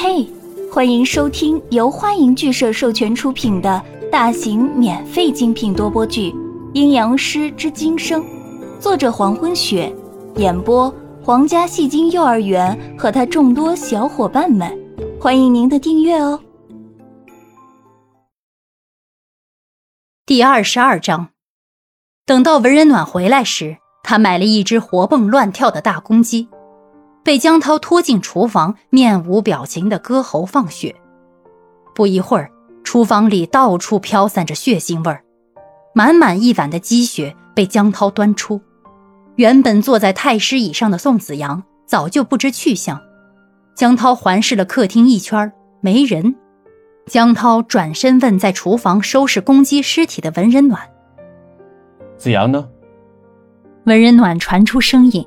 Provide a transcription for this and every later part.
嘿，欢迎收听由欢迎剧社授权出品的大型免费精品多播剧《阴阳师之今生》，作者黄昏雪，演播皇家戏精幼儿园和他众多小伙伴们，欢迎您的订阅哦。第二十二章，等到文人暖回来时，他买了一只活蹦乱跳的大公鸡。被江涛拖进厨房，面无表情的割喉放血。不一会儿，厨房里到处飘散着血腥味儿，满满一碗的鸡血被江涛端出。原本坐在太师椅上的宋子阳早就不知去向。江涛环视了客厅一圈，没人。江涛转身问在厨房收拾公鸡尸体的文人暖：“子阳呢？”文人暖传出声音。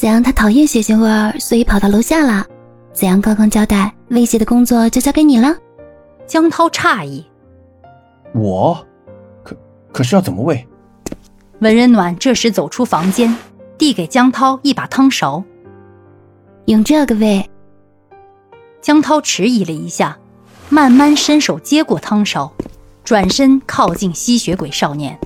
子阳他讨厌血腥味儿，所以跑到楼下了。子阳刚刚交代，威胁的工作就交给你了。江涛诧异：“我，可可是要怎么喂？”文人暖这时走出房间，递给江涛一把汤勺：“用这个喂。”江涛迟疑了一下，慢慢伸手接过汤勺，转身靠近吸血鬼少年。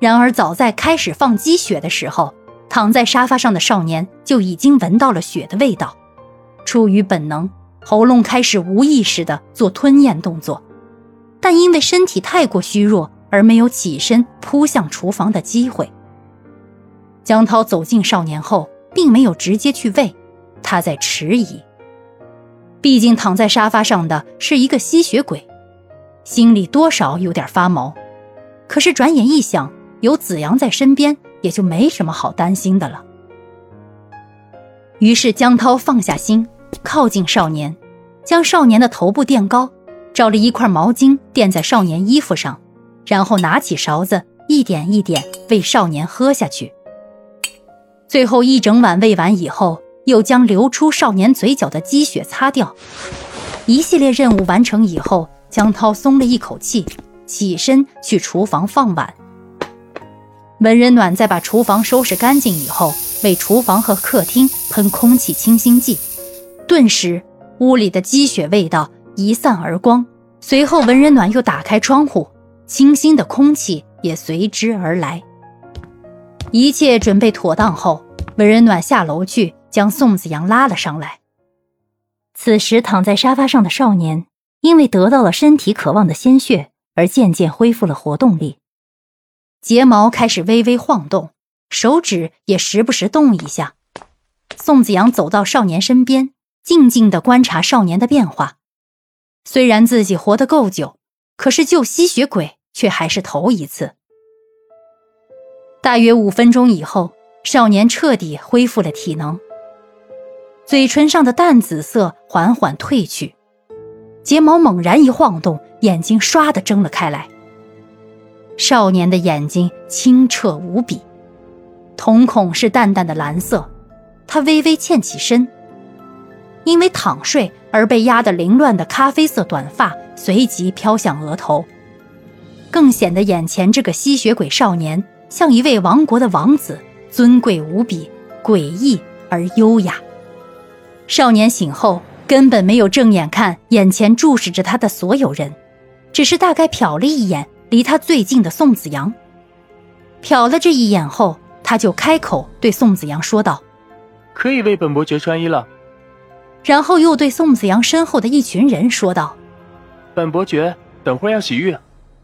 然而，早在开始放鸡血的时候。躺在沙发上的少年就已经闻到了血的味道，出于本能，喉咙开始无意识的做吞咽动作，但因为身体太过虚弱而没有起身扑向厨房的机会。江涛走近少年后，并没有直接去喂，他在迟疑。毕竟躺在沙发上的是一个吸血鬼，心里多少有点发毛。可是转眼一想，有子阳在身边。也就没什么好担心的了。于是江涛放下心，靠近少年，将少年的头部垫高，找了一块毛巾垫在少年衣服上，然后拿起勺子，一点一点喂少年喝下去。最后一整碗喂完以后，又将流出少年嘴角的积血擦掉。一系列任务完成以后，江涛松了一口气，起身去厨房放碗。文人暖在把厨房收拾干净以后，为厨房和客厅喷空气清新剂，顿时屋里的积雪味道一散而光。随后，文人暖又打开窗户，清新的空气也随之而来。一切准备妥当后，文人暖下楼去将宋子阳拉了上来。此时，躺在沙发上的少年因为得到了身体渴望的鲜血，而渐渐恢复了活动力。睫毛开始微微晃动，手指也时不时动一下。宋子阳走到少年身边，静静地观察少年的变化。虽然自己活得够久，可是救吸血鬼却还是头一次。大约五分钟以后，少年彻底恢复了体能，嘴唇上的淡紫色缓缓褪去，睫毛猛然一晃动，眼睛唰地睁了开来。少年的眼睛清澈无比，瞳孔是淡淡的蓝色。他微微欠起身，因为躺睡而被压得凌乱的咖啡色短发随即飘向额头，更显得眼前这个吸血鬼少年像一位王国的王子，尊贵无比，诡异而优雅。少年醒后根本没有正眼看眼前注视着他的所有人，只是大概瞟了一眼。离他最近的宋子阳，瞟了这一眼后，他就开口对宋子阳说道：“可以为本伯爵穿衣了。”然后又对宋子阳身后的一群人说道：“本伯爵等会儿要洗浴，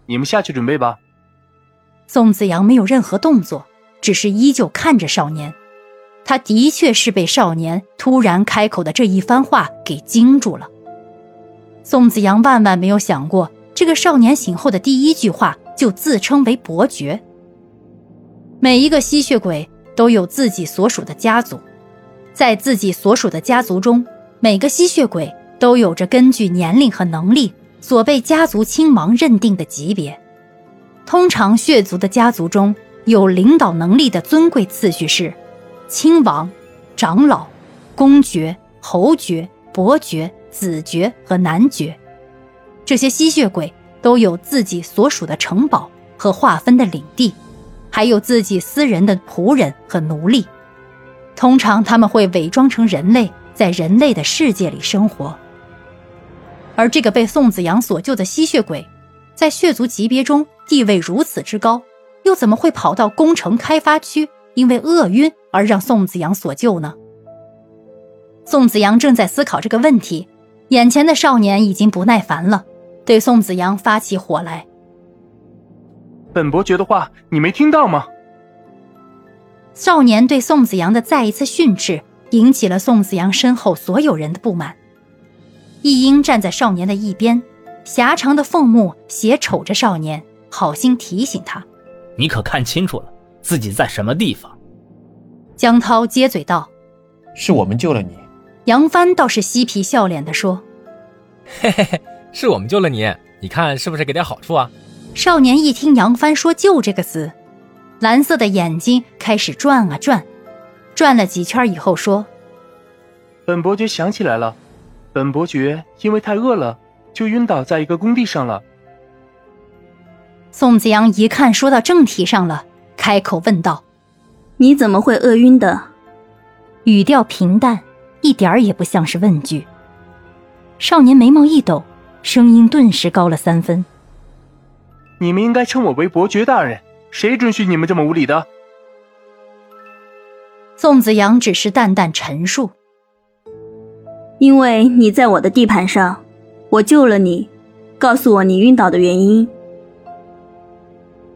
你们下去准备吧。”宋子阳没有任何动作，只是依旧看着少年。他的确是被少年突然开口的这一番话给惊住了。宋子阳万万没有想过。这个少年醒后的第一句话就自称为伯爵。每一个吸血鬼都有自己所属的家族，在自己所属的家族中，每个吸血鬼都有着根据年龄和能力所被家族亲王认定的级别。通常血族的家族中有领导能力的尊贵次序是：亲王、长老、公爵、侯爵、伯爵、子爵和男爵。这些吸血鬼都有自己所属的城堡和划分的领地，还有自己私人的仆人和奴隶。通常他们会伪装成人类，在人类的世界里生活。而这个被宋子阳所救的吸血鬼，在血族级别中地位如此之高，又怎么会跑到工程开发区，因为饿晕而让宋子阳所救呢？宋子阳正在思考这个问题，眼前的少年已经不耐烦了，对宋子阳发起火来。本伯爵的话你没听到吗？少年对宋子阳的再一次训斥，引起了宋子阳身后所有人的不满。一英站在少年的一边，狭长的凤目斜瞅着少年，好心提醒他：“你可看清楚了，自己在什么地方？”江涛接嘴道：“是我们救了你。”杨帆倒是嬉皮笑脸地说：“嘿嘿嘿，是我们救了你，你看是不是给点好处啊？”少年一听杨帆说“救”这个词，蓝色的眼睛开始转啊转，转了几圈以后说：“本伯爵想起来了。”本伯爵因为太饿了，就晕倒在一个工地上了。宋子阳一看说到正题上了，开口问道：“你怎么会饿晕的？”语调平淡，一点儿也不像是问句。少年眉毛一抖，声音顿时高了三分：“你们应该称我为伯爵大人，谁准许你们这么无礼的？”宋子阳只是淡淡陈述。因为你在我的地盘上，我救了你。告诉我你晕倒的原因。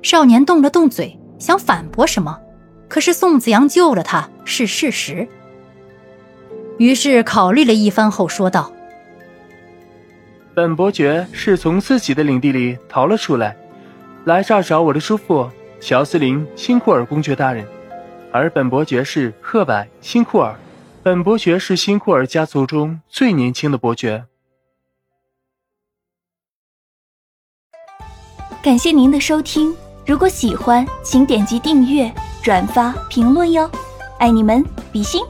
少年动了动嘴，想反驳什么，可是宋子阳救了他是事实。于是考虑了一番后说道：“本伯爵是从自己的领地里逃了出来，来这儿找我的叔父乔斯林·辛库尔公爵大人，而本伯爵是赫柏·辛库尔。”本伯爵是辛库尔家族中最年轻的伯爵。感谢您的收听，如果喜欢，请点击订阅、转发、评论哟，爱你们，比心。